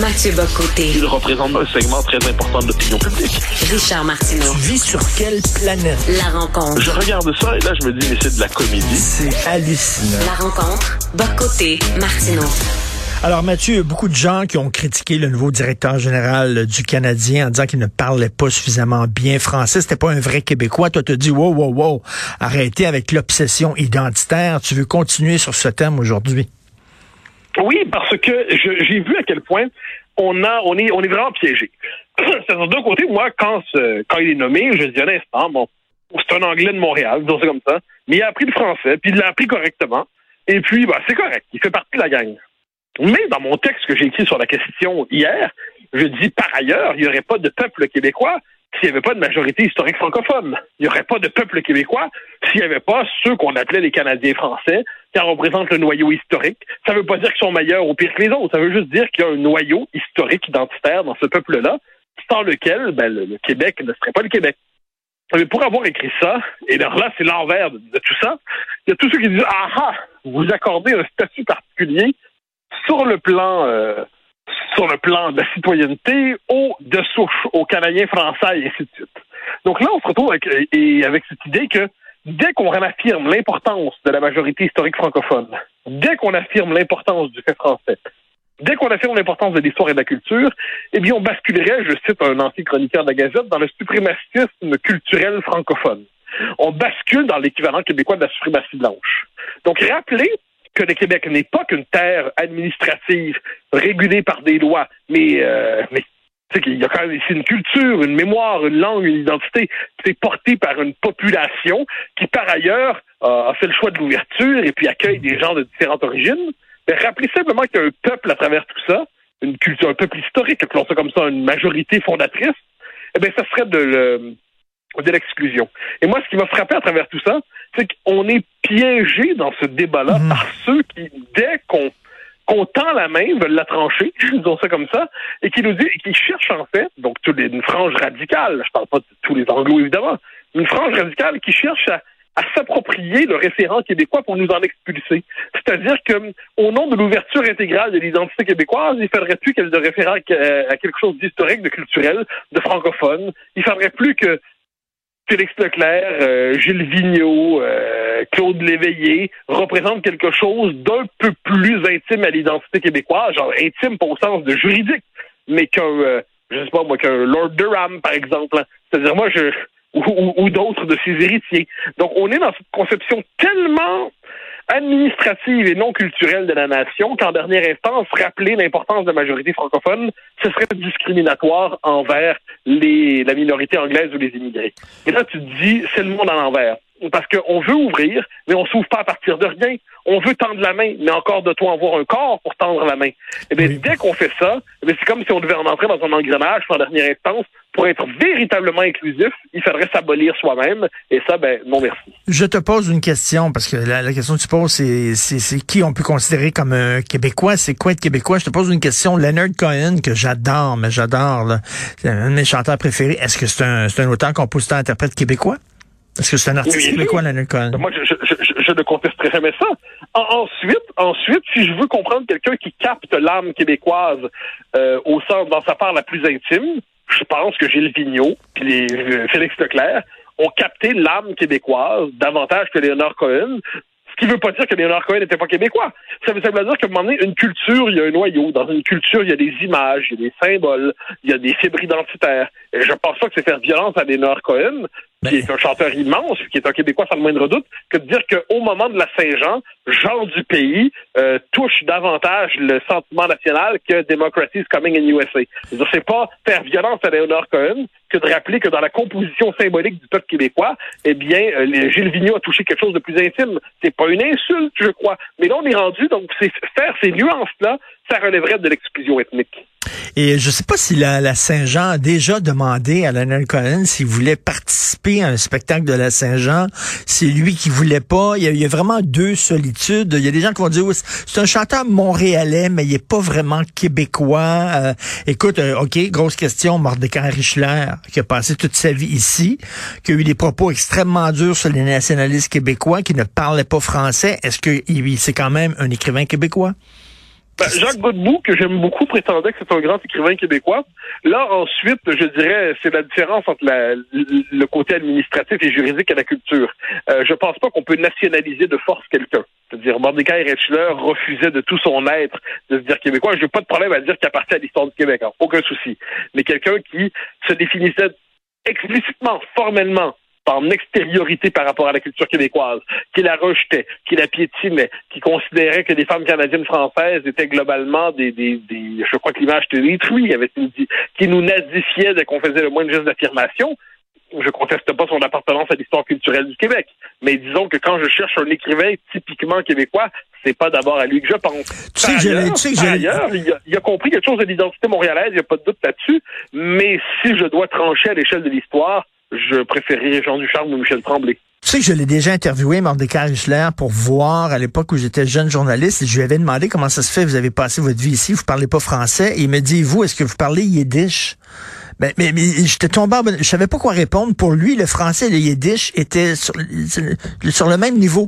Mathieu Bocoté. Il représente un segment très important de l'opinion publique. Richard Martineau. Tu vis sur quelle planète? La rencontre. Je regarde ça et là, je me dis, mais c'est de la comédie. C'est hallucinant. La rencontre. Bocoté. Martineau. Alors Mathieu, beaucoup de gens qui ont critiqué le nouveau directeur général du Canadien en disant qu'il ne parlait pas suffisamment bien français. C'était pas un vrai Québécois. Toi, te dis, wow, wow, wow, arrêtez avec l'obsession identitaire. Tu veux continuer sur ce thème aujourd'hui? Oui, parce que j'ai vu à quel point on a, on est, on est vraiment piégé. D'un côté, moi, quand, quand il est nommé, je dis un instant, bon, c'est un Anglais de Montréal, disons ça comme ça, mais il a appris le français, puis il l'a appris correctement, et puis, bah, c'est correct, il fait partie de la gang. Mais dans mon texte que j'ai écrit sur la question hier, je dis par ailleurs, il n'y aurait pas de peuple québécois s'il n'y avait pas de majorité historique francophone. Il n'y aurait pas de peuple québécois s'il n'y avait pas ceux qu'on appelait les Canadiens français, qui en représentent le noyau historique. Ça ne veut pas dire qu'ils sont meilleurs ou pires que les autres. Ça veut juste dire qu'il y a un noyau historique identitaire dans ce peuple-là, sans lequel ben, le, Québec ne serait pas le Québec. Mais pour avoir écrit ça, et alors là, c'est l'envers de, tout ça, il y a tous ceux qui disent Ah ah, vous accordez un statut particulier sur le plan euh, sur le plan de la citoyenneté aux de souche, aux Canadiens français et ainsi de suite. Donc là, on se retrouve avec, et avec cette idée que dès qu'on affirme l'importance de la majorité historique francophone, dès qu'on affirme l'importance du fait français, dès qu'on affirme l'importance de l'histoire et de la culture, eh bien, on basculerait, je cite un ancien chroniqueur de la Gazette, dans le suprémacisme culturel francophone. On bascule dans l'équivalent québécois de la suprématie blanche. Donc, rappelez que le Québec n'est pas qu'une terre administrative régulée par des lois, mais, euh, mais il y a quand même ici une culture, une mémoire, une langue, une identité. C'est porté par une population qui, par ailleurs, a fait le choix de l'ouverture et puis accueille des gens de différentes origines. Mais rappelez simplement qu'il y a un peuple à travers tout ça, une culture, un peuple historique, appelons ça comme ça, une majorité fondatrice. Eh bien, ça serait de le, de l'exclusion. Et moi, ce qui m'a frappé à travers tout ça, c'est qu'on est piégé dans ce débat-là mhm. par ceux qui, dès qu'on qu'on tend la main, veulent la trancher, disons ça comme ça, et qui nous dit, qui cherchent en fait, donc une frange radicale, je parle pas de tous les anglos évidemment, une frange radicale qui cherche à, s'approprier le référent québécois pour nous en expulser. C'est-à-dire que, au nom de l'ouverture intégrale de l'identité québécoise, il faudrait plus qu'elle de référent à quelque chose d'historique, de culturel, de francophone. Il faudrait plus que Félix Leclerc, euh, Gilles Vigneault, euh, Claude Léveillé représentent quelque chose d'un peu plus intime à l'identité québécoise, genre intime pas au sens de juridique, mais qu'un, euh, je sais pas moi, qu'un Lord Durham, par exemple. Hein. C'est-à-dire, moi, je, ou, ou d'autres de ses héritiers. Donc, on est dans cette conception tellement administrative et non culturelle de la nation qu'en dernière instance, rappeler l'importance de la majorité francophone, ce serait discriminatoire envers les, la minorité anglaise ou les immigrés. Et là, tu te dis, c'est le monde à l'envers. Parce qu'on veut ouvrir, mais on s'ouvre pas à partir de rien. On veut tendre la main, mais encore de toi avoir un corps pour tendre la main. Et eh bien, dès qu'on fait ça, eh c'est comme si on devait en entrer dans un engrenage en dernière instance pour être véritablement inclusif, il faudrait s'abolir soi-même. Et ça, ben, non merci. Je te pose une question, parce que la, question que tu poses, c'est, qui on peut considérer comme un Québécois? C'est quoi être Québécois? Je te pose une question. Leonard Cohen, que j'adore, mais j'adore. C'est un de mes chanteurs préférés. Est-ce que c'est un, c'est un auteur, compositeur, interprète québécois? Est-ce que c'est un artiste Leonard Cohen? Moi, je, je, je, ne contesterai jamais ça. ensuite, ensuite, si je veux comprendre quelqu'un qui capte l'âme québécoise euh, au sens, dans sa part la plus intime, je pense que Gilles Vigneault puis les, euh, Félix Leclerc ont capté l'âme québécoise davantage que Léonard Cohen. Ce qui ne veut pas dire que Léonard Cohen n'était pas québécois. Ça veut, simplement dire qu'à un moment donné, une culture, il y a un noyau. Dans une culture, il y a des images, il y a des symboles, il y a des fibres identitaires. Et je pense pas que c'est faire violence à Léonard Cohen, qui est un chanteur immense, qui est un Québécois sans le moindre doute, que de dire qu'au moment de la Saint-Jean, Jean du pays euh, touche davantage le sentiment national que Democracy is coming in USA. C'est pas faire violence à Léonard Cohen que de rappeler que dans la composition symbolique du peuple québécois, eh bien, euh, Gilles Vigneault a touché quelque chose de plus intime. C'est pas une insulte, je crois. Mais là, on est rendu, donc, c'est faire ces nuances-là, ça relèverait de l'exclusion ethnique. Et je ne sais pas si la, Saint-Jean a déjà demandé à Leonard Cohen s'il voulait participer à un spectacle de la Saint-Jean. C'est lui qui voulait pas. Il y, a, vraiment deux solitudes. Il y a des gens qui vont dire, c'est un chanteur montréalais, mais il est pas vraiment québécois. Euh, écoute, euh, OK, grosse question, Mordecai Richler, qui a passé toute sa vie ici, qui a eu des propos extrêmement durs sur les nationalistes québécois, qui ne parlaient pas français. Est-ce que c'est quand même un écrivain québécois? Ben, Jacques Godbout, que j'aime beaucoup, prétendait que c'est un grand écrivain québécois. Là, ensuite, je dirais, c'est la différence entre la, le côté administratif et juridique et la culture. Euh, je pense pas qu'on peut nationaliser de force quelqu'un. C'est-à-dire, Mordecai Retschler refusait de tout son être de se dire québécois. Je n'ai pas de problème à dire qu'il appartient à l'histoire du Québec, hein. aucun souci. Mais quelqu'un qui se définissait explicitement, formellement, en extériorité par rapport à la culture québécoise, qui la rejetait, qui la piétinait, qui considérait que les femmes canadiennes françaises étaient globalement des, des, des je crois que l'image était détruite, avait dit, qui nous nazifiait dès qu'on faisait le moins de gestes d'affirmation. Je conteste pas son appartenance à l'histoire culturelle du Québec, mais disons que quand je cherche un écrivain typiquement québécois, c'est pas d'abord à lui que je pense. Tu sais ailleurs, tu sais ailleurs il, a, il, a, compris quelque chose de l'identité montréalaise, il n'y a pas de doute là-dessus, mais si je dois trancher à l'échelle de l'histoire, je préférais Jean Ducharme ou Michel Tremblay. Tu sais que je l'ai déjà interviewé, Mordecai Richler, pour voir à l'époque où j'étais jeune journaliste. Je lui avais demandé comment ça se fait, vous avez passé votre vie ici, vous parlez pas français. Et il me dit, vous, est-ce que vous parlez yiddish? Ben, mais, mais, j'étais tombé en... Je savais pas quoi répondre. Pour lui, le français et le yiddish étaient sur le même niveau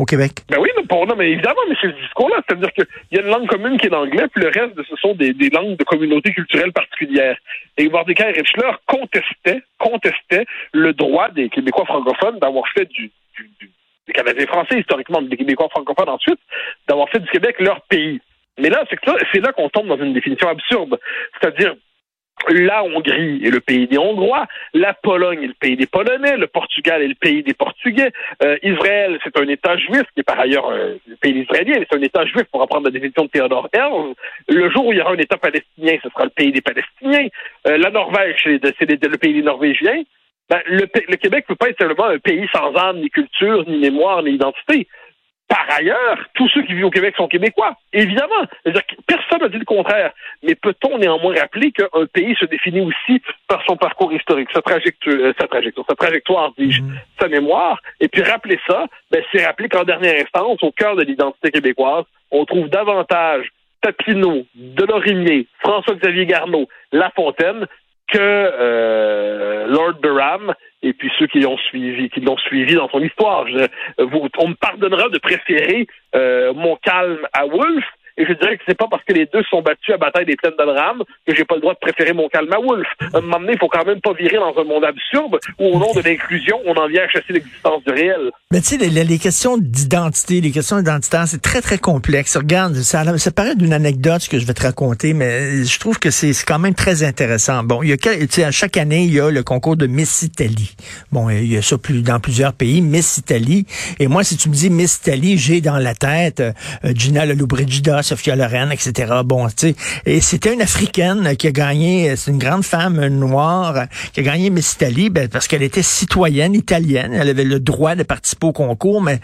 au Québec? Ben oui, pour, non, mais évidemment, mais c'est ce discours-là. C'est-à-dire qu'il y a une langue commune qui est l'anglais, puis le reste, ce sont des, langues de communautés culturelles particulières. Et Mordecai Richler contestait, contestait le droit des Québécois francophones d'avoir fait du, du, du, des Canadiens français, historiquement, des Québécois francophones ensuite, d'avoir fait du Québec leur pays. Mais là, c'est là qu'on tombe dans une définition absurde. C'est-à-dire, la Hongrie est le pays des Hongrois, la Pologne est le pays des Polonais, le Portugal est le pays des Portugais, euh, Israël c'est un État juif qui est par ailleurs euh, le pays israélien, mais c'est un État juif pour reprendre la définition de Théodore Herzl. Le jour où il y aura un État palestinien, ce sera le pays des Palestiniens. Euh, la Norvège c'est le pays des Norvégiens. Ben, le, le Québec peut pas être seulement un pays sans âme, ni culture, ni mémoire, ni identité. Par ailleurs, tous ceux qui vivent au Québec sont québécois, évidemment. personne n'a dit le contraire. Mais peut-on néanmoins rappeler qu'un pays se définit aussi par son parcours historique, sa trajectoire, euh, sa trajectoire, sa trajectoire, dis-je, mm-hmm. sa mémoire? Et puis rappeler ça, ben, c'est rappeler qu'en dernière instance, au cœur de l'identité québécoise, on trouve davantage Papineau, Delorimier, François-Xavier Garneau, La Fontaine que euh, Lord Durham et puis ceux qui l'ont suivi, qui l'ont suivi dans son histoire. Vous, on me pardonnera de préférer euh, mon calme à Wolfe, et je dirais que c'est pas parce que les deux sont battus à bataille des plaines de que j'ai pas le droit de préférer mon calme à Wolf. Un moment donné, il faut quand même pas virer dans un monde absurde où, au nom de l'inclusion, on en vient à chasser l'existence du réel. Mais tu sais, les, questions d'identité, les questions identitaires, c'est très, très complexe. Regarde, ça, ça paraît d'une anecdote que je vais te raconter, mais je trouve que c'est quand même très intéressant. Bon, il y a, à chaque année, il y a le concours de Miss Italie. Bon, il y a ça plus, dans plusieurs pays, Miss Italie. Et moi, si tu me dis Miss Italie, j'ai dans la tête euh, Gina Lollobrigida, Sophia Loren, etc. Bon, tu sais, et c'était une Africaine qui a gagné, c'est une grande femme noire qui a gagné Miss Italie ben, parce qu'elle était citoyenne italienne, elle avait le droit de participer au concours, mais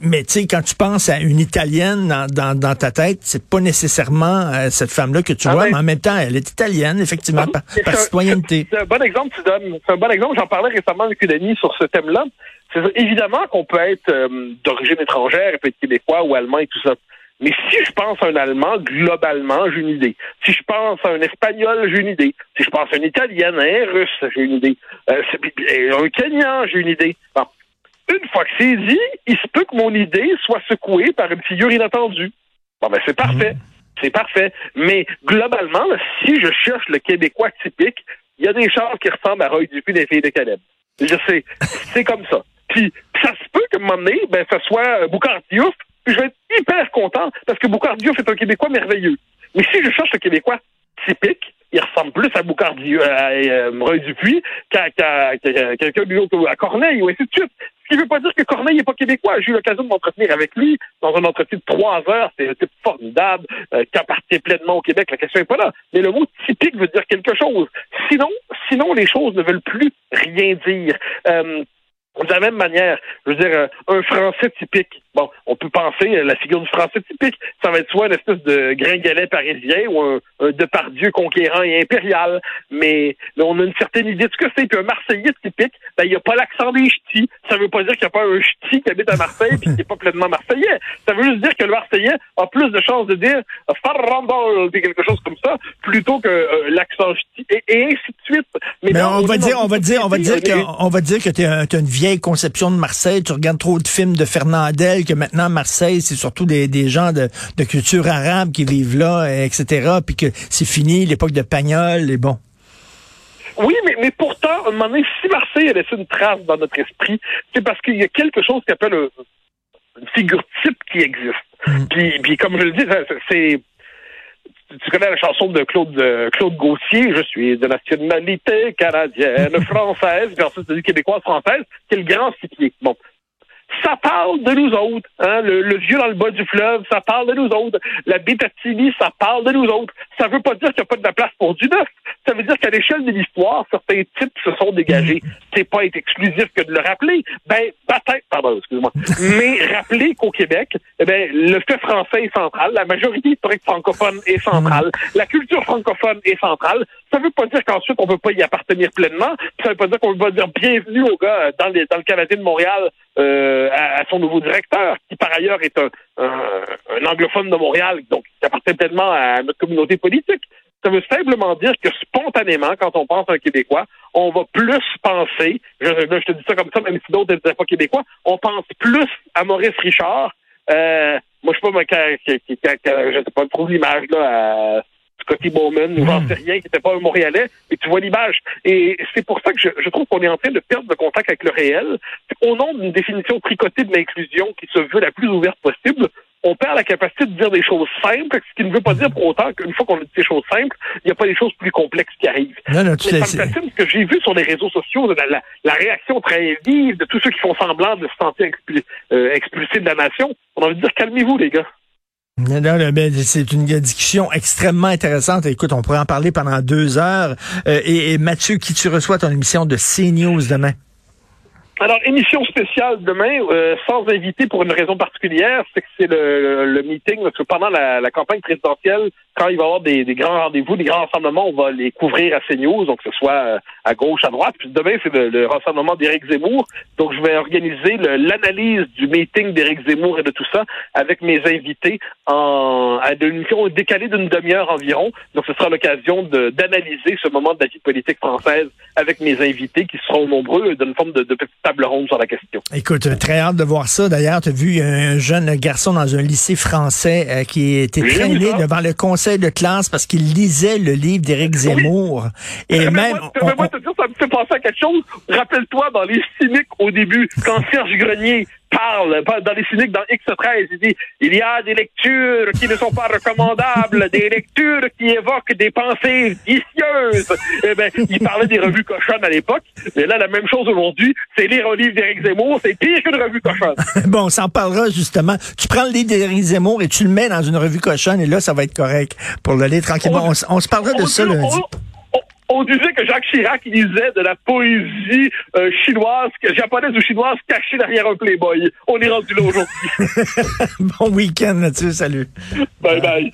mais tu sais, quand tu penses à une Italienne dans, dans, ta tête, c'est pas nécessairement euh, cette femme-là que tu ah vois, ben mais en même temps, elle est italienne, effectivement, par, citoyenneté. C'est un bon exemple, tu donnes. C'est un bon exemple. J'en parlais récemment avec une amie sur ce thème-là. C'est évidemment qu'on peut être euh, d'origine étrangère, et peut être québécois ou allemand et tout ça. Mais si je pense à un Allemand, globalement, j'ai une idée. Si je pense à un Espagnol, j'ai une idée. Si je pense à un Italien, un Russe, j'ai une idée. Euh, un Kenyan, j'ai une idée. Bon. Une fois que c'est dit, il se peut que mon idée soit secouée par une figure inattendue. Bon, ben c'est parfait. Mmh. C'est parfait. Mais globalement, si je cherche le Québécois typique, il y a des choses qui ressemblent à Roy Dupuis des filles de Caleb. Je sais. c'est comme ça. Puis ça se peut que un moment donné, ben, ce soit Boucard Diouf je vais être hyper content parce que Boucard Diouf est un Québécois merveilleux. Mais si je cherche le Québécois typique, il ressemble plus à Boucard Diouf, à, euh, Dupuis qu'à quelqu'un d'autre, à Corneille ou ainsi de suite. Ce qui ne veut pas dire que Corneille n'est pas québécois. J'ai eu l'occasion de m'entretenir avec lui dans un entretien de trois heures. C'est un type formidable euh, qui appartient pleinement au Québec. La question n'est pas là. Mais le mot typique veut dire quelque chose. Sinon, sinon les choses ne veulent plus rien dire. Euh, de la même manière, je veux dire, euh, un Français typique. Bon, on peut penser à la figure du Français typique. Ça va être soit une espèce de gringalet parisien ou un, un Depardieu conquérant et impérial. Mais on a une certaine idée de ce que c'est. Puis un Marseillais typique, ben, il n'y a pas l'accent des ch'tis. Ça veut pas dire qu'il n'y a pas un ch'ti qui habite à Marseille et qui n'est pas pleinement marseillais. Ça veut juste dire que le Marseillais a plus de chances de dire Farrandol, quelque chose comme ça, plutôt que euh, l'accent ch'ti, et, et, ainsi de suite. Mais, on, va dire, on va dire, on va dire, que, on va dire que tu as une vieille conception de Marseille. Tu regardes trop de films de Fernandel que maintenant Marseille, c'est surtout des, des gens de, de culture arabe qui vivent là, etc. Puis que c'est fini l'époque de Pagnol et bon. Oui, mais, mais pourtant, à un moment donné, si Marseille a laissé une trace dans notre esprit, c'est parce qu'il y a quelque chose qui appelle un- une figure type qui existe. Puis, puis comme je le dis, c'est tu connais la chanson de Claude euh, Claude Gauthier, je suis de nationalité canadienne, française, puis ensuite c'est québécoise française, c'est le grand cipier. Bon. Ça parle de nous autres, hein, le, le vieux dans le bas du fleuve, ça parle de nous autres. La Bétatini, ça parle de nous autres. Ça veut pas dire qu'il n'y a pas de la place pour du neuf. Ça veut dire qu'à l'échelle de l'histoire, certains types se sont dégagés. C'est pas être exclusif que de le rappeler. Ben, peut-être, pardon, excuse-moi. Mais rappeler qu'au Québec, eh ben, le fait français est central, la majorité historique francophone est centrale, la culture francophone est centrale. Ça veut pas dire qu'ensuite on peut pas y appartenir pleinement. Ça veut pas dire qu'on peut pas dire bienvenue au gars dans, les, dans le Canadien de Montréal euh, à, son nouveau directeur, qui par ailleurs est un, anglophone de Montréal, donc qui appartient pleinement à notre communauté politique. Ça veut simplement dire que spontanément, quand on pense à un Québécois, on va plus penser, je, je te dis ça comme ça, même si d'autres n'étaient pas québécois, on pense plus à Maurice Richard. Euh, moi, je sais pas, moi, quand, sais pas, trouve l'image là à Scotty Bowman, ou j'en sais rien, qui n'était pas un Montréalais, mais tu vois l'image. Et c'est pour ça que je, je trouve qu'on est en train de perdre le contact avec le réel. Au nom d'une définition tricotée de l'inclusion qui se veut la plus ouverte possible, on perd la capacité de dire des choses simples, ce qui ne veut pas dire pour autant qu'une fois qu'on a dit des choses simples, il n'y a pas des choses plus complexes qui arrivent. Non, non, tout Mais ça me fascine ce que j'ai vu sur les réseaux sociaux, la, la- la réaction très vive de tous ceux qui font semblant de se sentir euh, expulsés de la nation. On a envie de dire calmez-vous, les gars. C'est une discussion extrêmement intéressante. Écoute, on pourrait en parler pendant deux heures. Euh, et, et Mathieu, qui tu reçois ton émission de CNews demain? Alors, émission spéciale demain, euh, sans invité pour une raison particulière, c'est que c'est le, le meeting, parce que pendant la, la campagne présidentielle, quand il va y avoir des, des grands rendez-vous, des grands rassemblements, on va les couvrir à CNews, donc que ce soit euh, à gauche, à droite. Puis demain, c'est le, le rassemblement d'Éric Zemmour. Donc, je vais organiser l'analyse du meeting d'Éric Zemmour et de tout ça avec mes invités en, à une émission décalée d'une demi-heure environ. Donc, ce sera l'occasion d'analyser ce moment de la vie politique française avec mes invités qui seront nombreux d'une forme de, de petite table ronde sur la question. Écoute, très hâte de voir ça. D'ailleurs, tu as vu un jeune garçon dans un lycée français euh, qui était traîné devant le conseil de classe parce qu'il lisait le livre d'Éric Zemmour. Et même... On- on- de te dire, ça me fait penser à quelque chose. Rappelle-toi dans les cyniques au début, quand Serge Grenier parle, dans les cyniques dans X13, il dit il y a des lectures qui ne sont pas recommandables, des lectures qui évoquent des pensées vicieuses. Eh ben, il parlait des revues cochonnes à l'époque, mais là la même chose aujourd'hui, c'est lire un livre d'Éric Zemmour, c'est pire qu'une revue cochonne. Bon, on s'en parlera justement. Tu prends le livre d'Éric Zemmour et tu le mets dans une revue cochonne et là, ça va être correct pour le lire tranquillement. On, se parlera de On ça lundi. On- disait que Jacques Chirac lisait de la poésie euh, chinoise, japonaise ou chinoise cachée derrière un Playboy. On est rendu là aujourd'hui. bon week-end, Mathieu. Salut. bye bye.